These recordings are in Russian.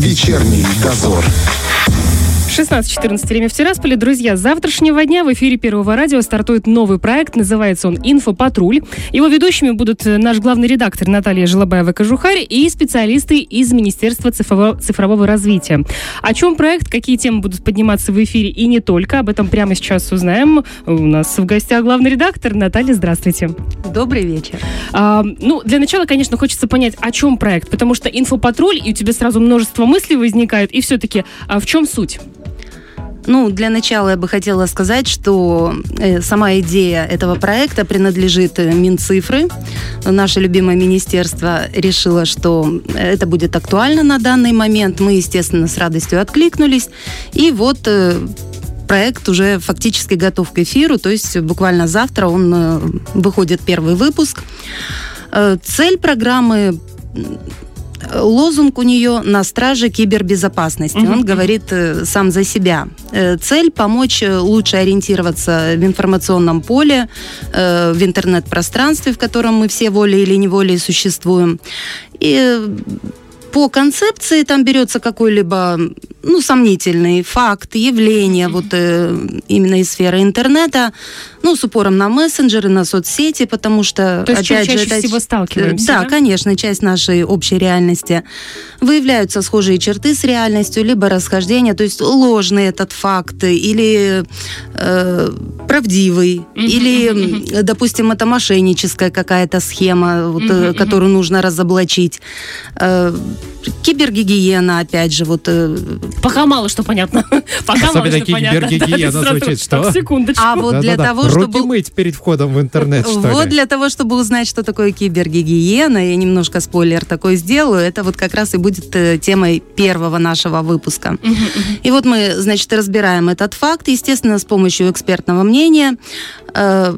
Вечерний дозор. 16-14 время в Тирасполе. Друзья, с завтрашнего дня в эфире Первого радио стартует новый проект. Называется он «Инфопатруль». Его ведущими будут э, наш главный редактор Наталья Желобаева-Кожухарь и специалисты из Министерства цифрового, цифрового развития. О чем проект, какие темы будут подниматься в эфире и не только. Об этом прямо сейчас узнаем. У нас в гостях главный редактор Наталья. Здравствуйте. Добрый вечер. А, ну, для начала, конечно, хочется понять, о чем проект. Потому что «Инфопатруль», и у тебя сразу множество мыслей возникает. И все-таки, а в чем суть? Ну, для начала я бы хотела сказать, что э, сама идея этого проекта принадлежит э, Минцифры. Наше любимое министерство решило, что это будет актуально на данный момент. Мы, естественно, с радостью откликнулись. И вот э, проект уже фактически готов к эфиру, то есть буквально завтра он выходит первый выпуск. Цель программы лозунг у нее «На страже кибербезопасности». Угу. Он говорит э, сам за себя. Э, цель – помочь э, лучше ориентироваться в информационном поле, в интернет-пространстве, в котором мы все волей или неволей существуем. И по концепции там берется какой-либо ну, сомнительный факт, явление вот э, именно из сферы интернета, ну, с упором на мессенджеры, на соцсети, потому что, То есть, опять чаще же, это, всего сталкиваемся, да, да? конечно, часть нашей общей реальности. Выявляются схожие черты с реальностью, либо расхождения, то есть ложный этот факт, или э, правдивый, или, допустим, это мошенническая какая-то схема, вот, э, которую нужно разоблачить. Э, кибергигиена, опять же, вот... э, Пока мало что понятно. Пока мало Особенно что понятно. кибергигиена Да, звучит, что? Так, секундочку. А вот для Да-да-да. того, Руки чтобы... мыть перед входом в интернет, что Вот ли? для того, чтобы узнать, что такое кибергигиена, я немножко спойлер такой сделаю, это вот как раз и будет э, темой первого нашего выпуска. И вот мы, значит, разбираем этот факт, естественно, с помощью экспертного мнения, э,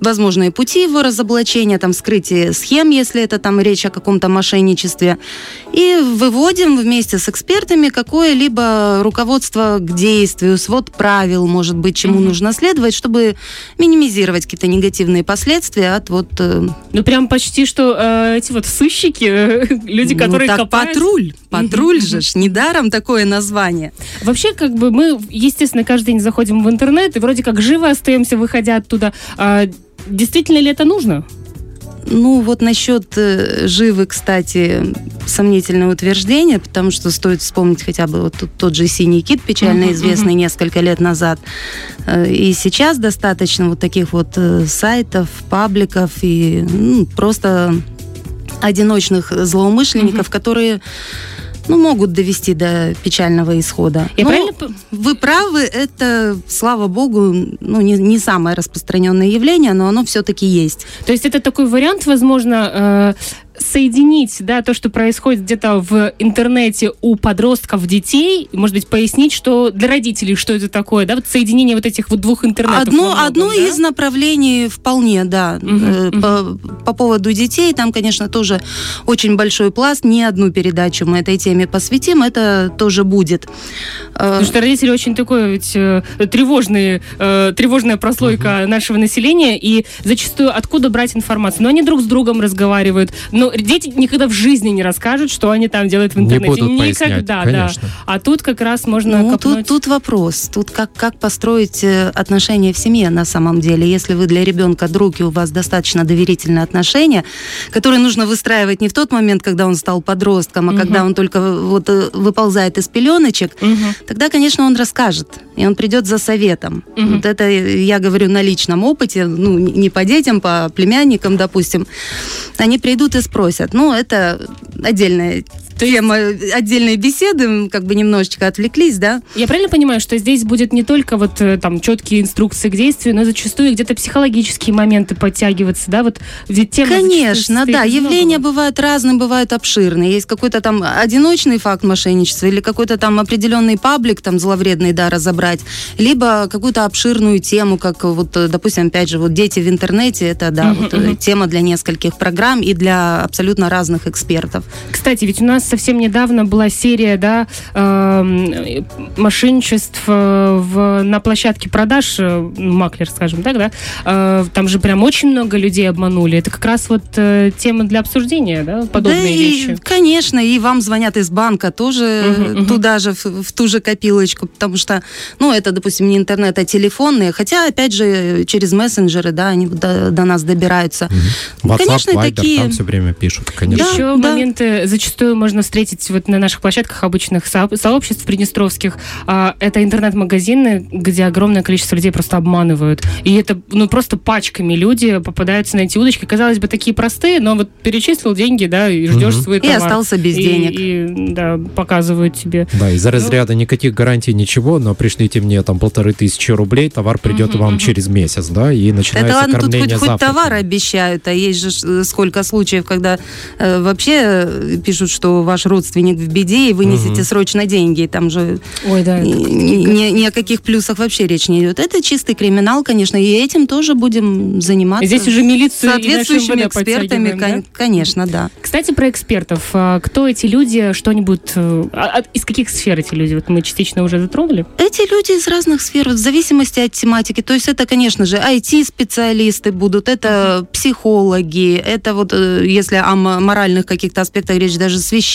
возможные пути его разоблачения, там, вскрытие схем, если это там речь о каком-то мошенничестве, и выводим вместе с экспертами какое-либо руководство к действию, свод правил, может быть, чему Мгм. нужно следовать, чтобы минимизировать какие-то негативные последствия от вот... э, Ну, прям почти что э, эти вот сыщики, э, люди, ну, которые так копают. патруль, патруль же ж, недаром такое название. Вообще, как бы мы, естественно, каждый день заходим в интернет, и вроде как живо остаемся, выходя оттуда. А действительно ли это нужно? Ну, вот насчет э, живы, кстати, сомнительное утверждение, потому что стоит вспомнить хотя бы вот тут- тот же «Синий кит», печально Мгм, известный несколько лет назад. Э, И сейчас достаточно вот таких вот э, сайтов, пабликов и ну, просто одиночных злоумышленников, которые ну, могут довести до печального исхода. Я Но правильно... п- Вы правы, это, слава богу, ну, не, не самое распространенное явление, но оно все-таки есть. То есть это такой вариант, возможно, э, соединить, да, то, что происходит где-то в интернете у подростков, детей, может быть, пояснить, что для родителей, что это такое, да, вот соединение вот этих вот двух интернетов. Одно, многом, одно да? из направлений вполне, да. Мгм, Э, По, по поводу детей, там, конечно, тоже очень большой пласт. Не одну передачу мы этой теме посвятим, это тоже будет. Э, Потому что родители очень такой ведь э, тревожный, э, тревожная прослойка нашего населения, и зачастую откуда брать информацию? Ну, они друг с другом разговаривают, но дети никогда в жизни не расскажут, что они там делают в Не интернете. будут пояснять, Никогда, конечно. да. А тут как раз можно Ну, копнуть. тут, тут вопрос. Тут как, как построить э, отношения в семье на самом деле. Если вы для ребенка друг, и у вас достаточно доверительные отношения, которые нужно выстраивать не в тот момент, когда он стал подростком, а Мгм. когда он только вот э, выползает из пеленочек, Мгм. тогда, конечно, он расскажет, и он придет за советом. Мгм. Вот это я говорю на личном опыте, ну, не по детям, по племянникам, допустим. Они придут и спросят. Ну, это отдельная тема отдельной беседы, как бы немножечко отвлеклись, да? Я правильно понимаю, что здесь будет не только вот э, там четкие инструкции к действию, но зачастую где-то психологические моменты подтягиваться, да, вот ведь тема Конечно, да. Явления многого. бывают разные, бывают обширные. Есть какой-то там одиночный факт мошенничества или какой-то там определенный паблик там зловредный, да, разобрать, либо какую-то обширную тему, как вот, э, допустим, опять же, вот дети в интернете, это, да, вот, э, тема для нескольких программ и для абсолютно разных экспертов. Кстати, ведь у нас совсем недавно была серия, да, э, мошенничеств в, на площадке продаж, э, маклер, скажем так, да, э, там же прям очень много людей обманули. Это как раз вот э, тема для обсуждения, да, подобные да вещи. И, конечно, и вам звонят из банка тоже uh-huh, туда uh-huh. же, в, в ту же копилочку, потому что, ну, это, допустим, не интернет, а телефонные, хотя, опять же, через мессенджеры, да, они до, до нас добираются. Uh-huh. WhatsApp, конечно, Viber, такие... там все время пишут, конечно. Да, Еще да. моменты зачастую можно встретить вот на наших площадках обычных сообществ приднестровских. А, это интернет-магазины, где огромное количество людей просто обманывают. И это, ну, просто пачками люди попадаются на эти удочки. Казалось бы, такие простые, но вот перечислил деньги, да, и ждешь угу. свой товар. И остался без и, денег. И, да, показывают тебе. Да, из-за ну, разряда никаких гарантий ничего, но пришлите мне там полторы тысячи рублей, товар придет угу, вам угу. через месяц, да, и начинается Это ладно, кормление тут хоть, хоть товар обещают, а есть же э, сколько случаев, когда э, вообще э, пишут, что ваш родственник в беде, и вы несете угу. срочно деньги, там же Ой, да, ни, ни, ни о каких плюсах вообще речь не идет. Это чистый криминал, конечно, и этим тоже будем заниматься. Здесь уже милицию соответствующими экспертами, да? конечно, да. Кстати, про экспертов. А, кто эти люди, что-нибудь... Э, а, из каких сфер эти люди? Вот мы частично уже затронули. Эти люди из разных сфер, в зависимости от тематики. То есть это, конечно же, IT-специалисты будут, это психологи, это вот, э, если о моральных каких-то аспектах речь, даже священники.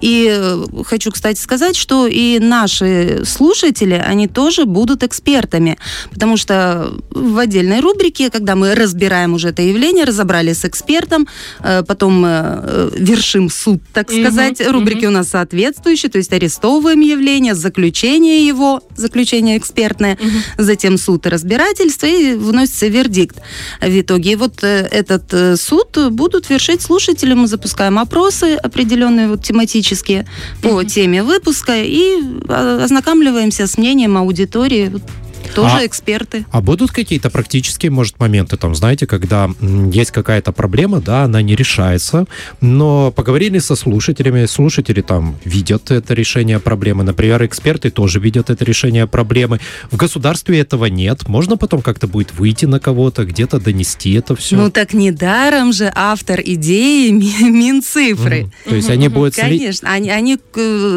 И э, хочу, кстати, сказать, что и наши слушатели, они тоже будут экспертами, потому что в отдельной рубрике, когда мы разбираем уже это явление, разобрали с экспертом, э, потом э, вершим суд, так сказать, угу, рубрики угу. у нас соответствующие, то есть арестовываем явление, заключение его, заключение экспертное, угу. затем суд и разбирательство, и выносится вердикт в итоге. И вот этот суд будут вершить слушатели, мы запускаем опросы определенные, вот тематические, по теме выпуска, и а, ознакомливаемся с мнением аудитории тоже а, эксперты. А будут какие-то практические, может, моменты, там, знаете, когда есть какая-то проблема, да, она не решается, но поговорили со слушателями, слушатели там видят это решение проблемы, например, эксперты тоже видят это решение проблемы. В государстве этого нет. Можно потом как-то будет выйти на кого-то, где-то донести это все. Ну так недаром же автор идеи Минцифры. То есть они будут... Конечно, они, они,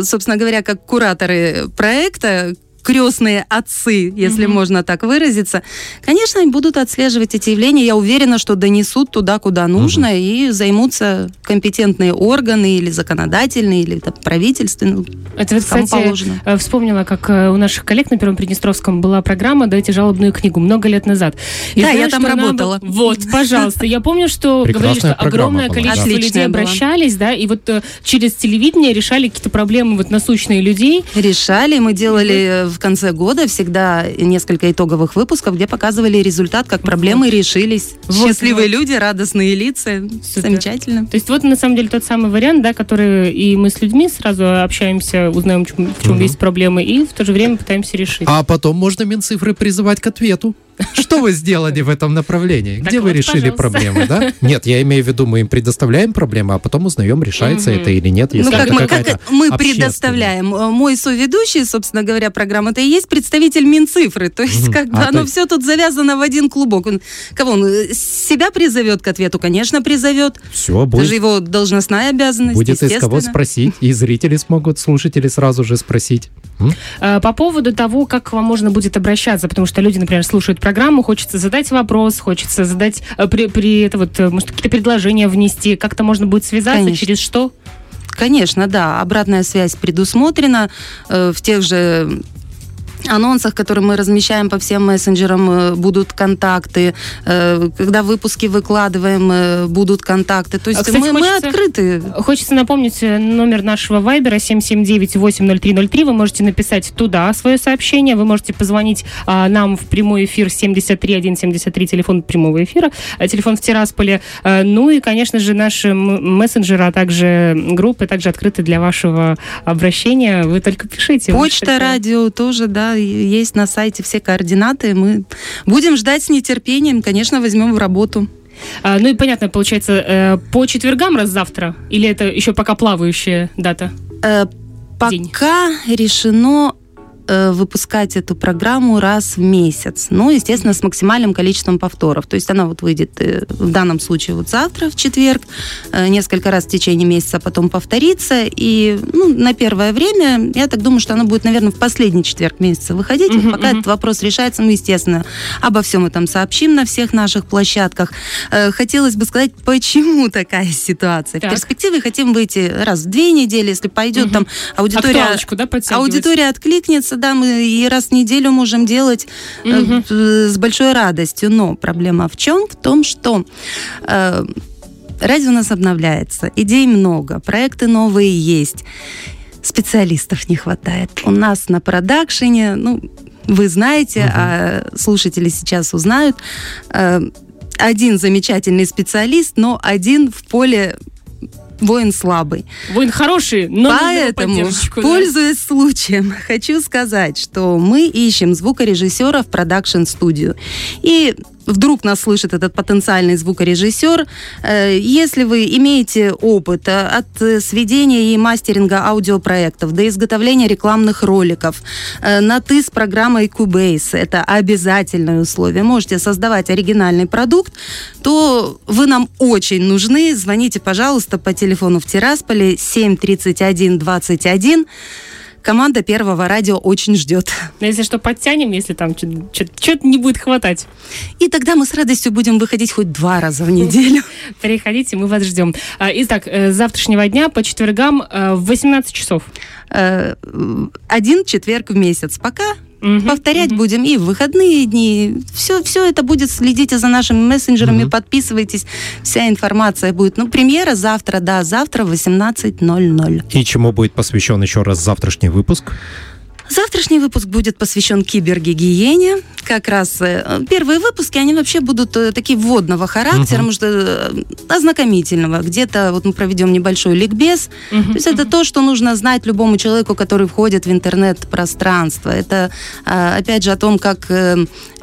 собственно говоря, как кураторы проекта, крестные отцы, если mm-hmm. можно так выразиться, конечно, они будут отслеживать эти явления. Я уверена, что донесут туда, куда нужно, mm-hmm. и займутся компетентные органы или законодательные, или там, правительственные. Это, вот, кстати, положено. Э, вспомнила, как э, у наших коллег на Первом Приднестровском была программа «Дайте жалобную книгу» много лет назад. И да, знаешь, я там работала. Она... Вот, пожалуйста. Я помню, что говорили, что огромное количество людей обращались, да, и вот э, через телевидение решали какие-то проблемы вот насущные людей. Решали, мы делали в конце года всегда несколько итоговых выпусков, где показывали результат, как проблемы вот. решились. Вот, Счастливые вот. люди, радостные лица. Супер. Замечательно. То есть вот на самом деле тот самый вариант, да, который и мы с людьми сразу общаемся, узнаем, в чем, в чем угу. есть проблемы, и в то же время пытаемся решить. А потом можно Минцифры призывать к ответу. Что вы сделали в этом направлении? Где вы решили проблемы, да? Нет, я имею в виду, мы им предоставляем проблемы, а потом узнаем, решается это или нет. Ну, как мы, как мы предоставляем. Мой соведущий, собственно говоря, программы это и есть представитель Минцифры. То есть, как бы а, оно все тут завязано в один клубок. Он, кого он э, себя призовет к ответу? Конечно, призовет. Все, будет. Это же его должностная обязанность. Будет из кого спросить, и зрители смогут, слушатели сразу же спросить. Э, по поводу того, как к вам можно будет обращаться, потому что люди, например, слушают программу, хочется задать вопрос, хочется задать э, при, при это вот, э, может, какие-то предложения внести, как-то можно будет связаться, Конечно. через что? Конечно, да. Обратная связь предусмотрена э, в тех же анонсах, которые мы размещаем по всем мессенджерам, э, будут контакты. Э, когда выпуски выкладываем, э, будут контакты. То есть а, Кстати, мы, хочется, мы открыты. Хочется напомнить номер нашего вайбера 779-80303. Вы можете написать туда свое сообщение. Вы можете позвонить а, нам в прямой эфир 73173, телефон прямого эфира, телефон в Тирасполе. Ну и, конечно же, наши мессенджеры, а также группы также открыты для вашего обращения. Вы только пишите. Почта, радио тоже, да, есть на сайте все координаты. Мы будем ждать с нетерпением, конечно, возьмем в работу. А, ну и понятно, получается, э, по четвергам раз завтра? Или это еще пока плавающая дата? Э, пока День? решено выпускать эту программу раз в месяц. Ну, естественно, с максимальным количеством повторов. То есть она вот выйдет э, в данном случае вот завтра, в четверг, э, несколько раз в течение месяца потом повторится. И ну, на первое время, я так думаю, что она будет, наверное, в последний четверг месяца выходить. Uh-huh, пока uh-huh. этот вопрос решается, ну, естественно, обо всем этом сообщим на всех наших площадках. Э, хотелось бы сказать, почему такая ситуация. Так. В перспективе хотим выйти раз в две недели, если пойдет uh-huh. там аудитория... Да, аудитория откликнется, да, мы и раз в неделю можем делать угу. с большой радостью. Но проблема в чем? В том, что э, радио у нас обновляется, идей много, проекты новые есть, специалистов не хватает. У нас на продакшене, ну, вы знаете, угу. а слушатели сейчас узнают, э, один замечательный специалист, но один в поле воин слабый. Воин хороший, но Поэтому, пользуясь да? случаем, хочу сказать, что мы ищем звукорежиссера в продакшн-студию. И вдруг нас слышит этот потенциальный звукорежиссер, э, если вы имеете опыт э, от э, сведения и мастеринга аудиопроектов до изготовления рекламных роликов, на «ты» с программой Cubase, это обязательное условие, можете создавать оригинальный продукт, то вы нам очень нужны. Звоните, пожалуйста, по телефону в Тирасполе 731 21 команда Первого радио очень ждет. Но если что, подтянем, если там что-то не будет хватать. И тогда мы с радостью будем выходить хоть два раза в неделю. Приходите, мы вас ждем. А, итак, э, с завтрашнего дня по четвергам э, в 18 часов. Э, один четверг в месяц. Пока Угу, Повторять угу. будем и в выходные дни. Все, все это будет. Следите за нашими мессенджерами, угу. подписывайтесь. Вся информация будет. Ну, премьера завтра, да, завтра в 18.00. И чему будет посвящен еще раз завтрашний выпуск? Завтрашний выпуск будет посвящен кибергигиене. Как раз э, первые выпуски, они вообще будут э, такие вводного характера, uh-huh. может, э, ознакомительного. Где-то вот мы проведем небольшой ликбез. Uh-huh. То есть это то, что нужно знать любому человеку, который входит в интернет-пространство. Это, опять же, о том, как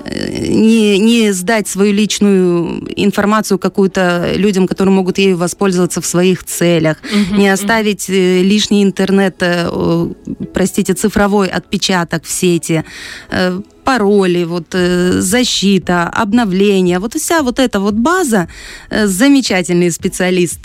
не, не сдать свою личную информацию какую-то людям, которые могут ею воспользоваться в своих целях, uh-huh, не оставить лишний интернет, простите, цифровой отпечаток в сети, э, пароли, вот э, защита, обновление, вот вся вот эта вот база, э, замечательный специалист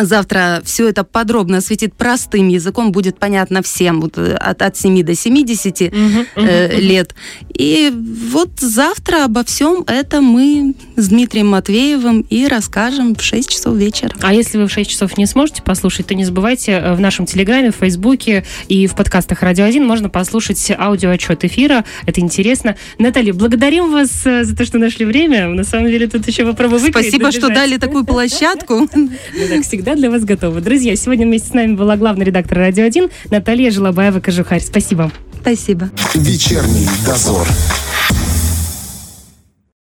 Завтра все это подробно осветит простым языком, будет понятно всем вот, э, от, от 7 до 70 угу, э, лет. И вот завтра обо всем этом мы с Дмитрием Матвеевым и расскажем в 6 часов вечера. А если вы в 6 часов не сможете послушать, то не забывайте, э, в нашем Телеграме, в Фейсбуке и в подкастах «Радио 1» можно послушать аудиоотчет эфира. Это интересно. Наталья, благодарим вас э, за то, что нашли время. На самом деле тут еще попробуем Спасибо, что дали такую площадку. Ну всегда для вас готовы. Друзья, сегодня вместе с нами была главный редактор «Радио 1» Наталья Желобаева-Кожухарь. Спасибо. Спасибо. Вечерний дозор.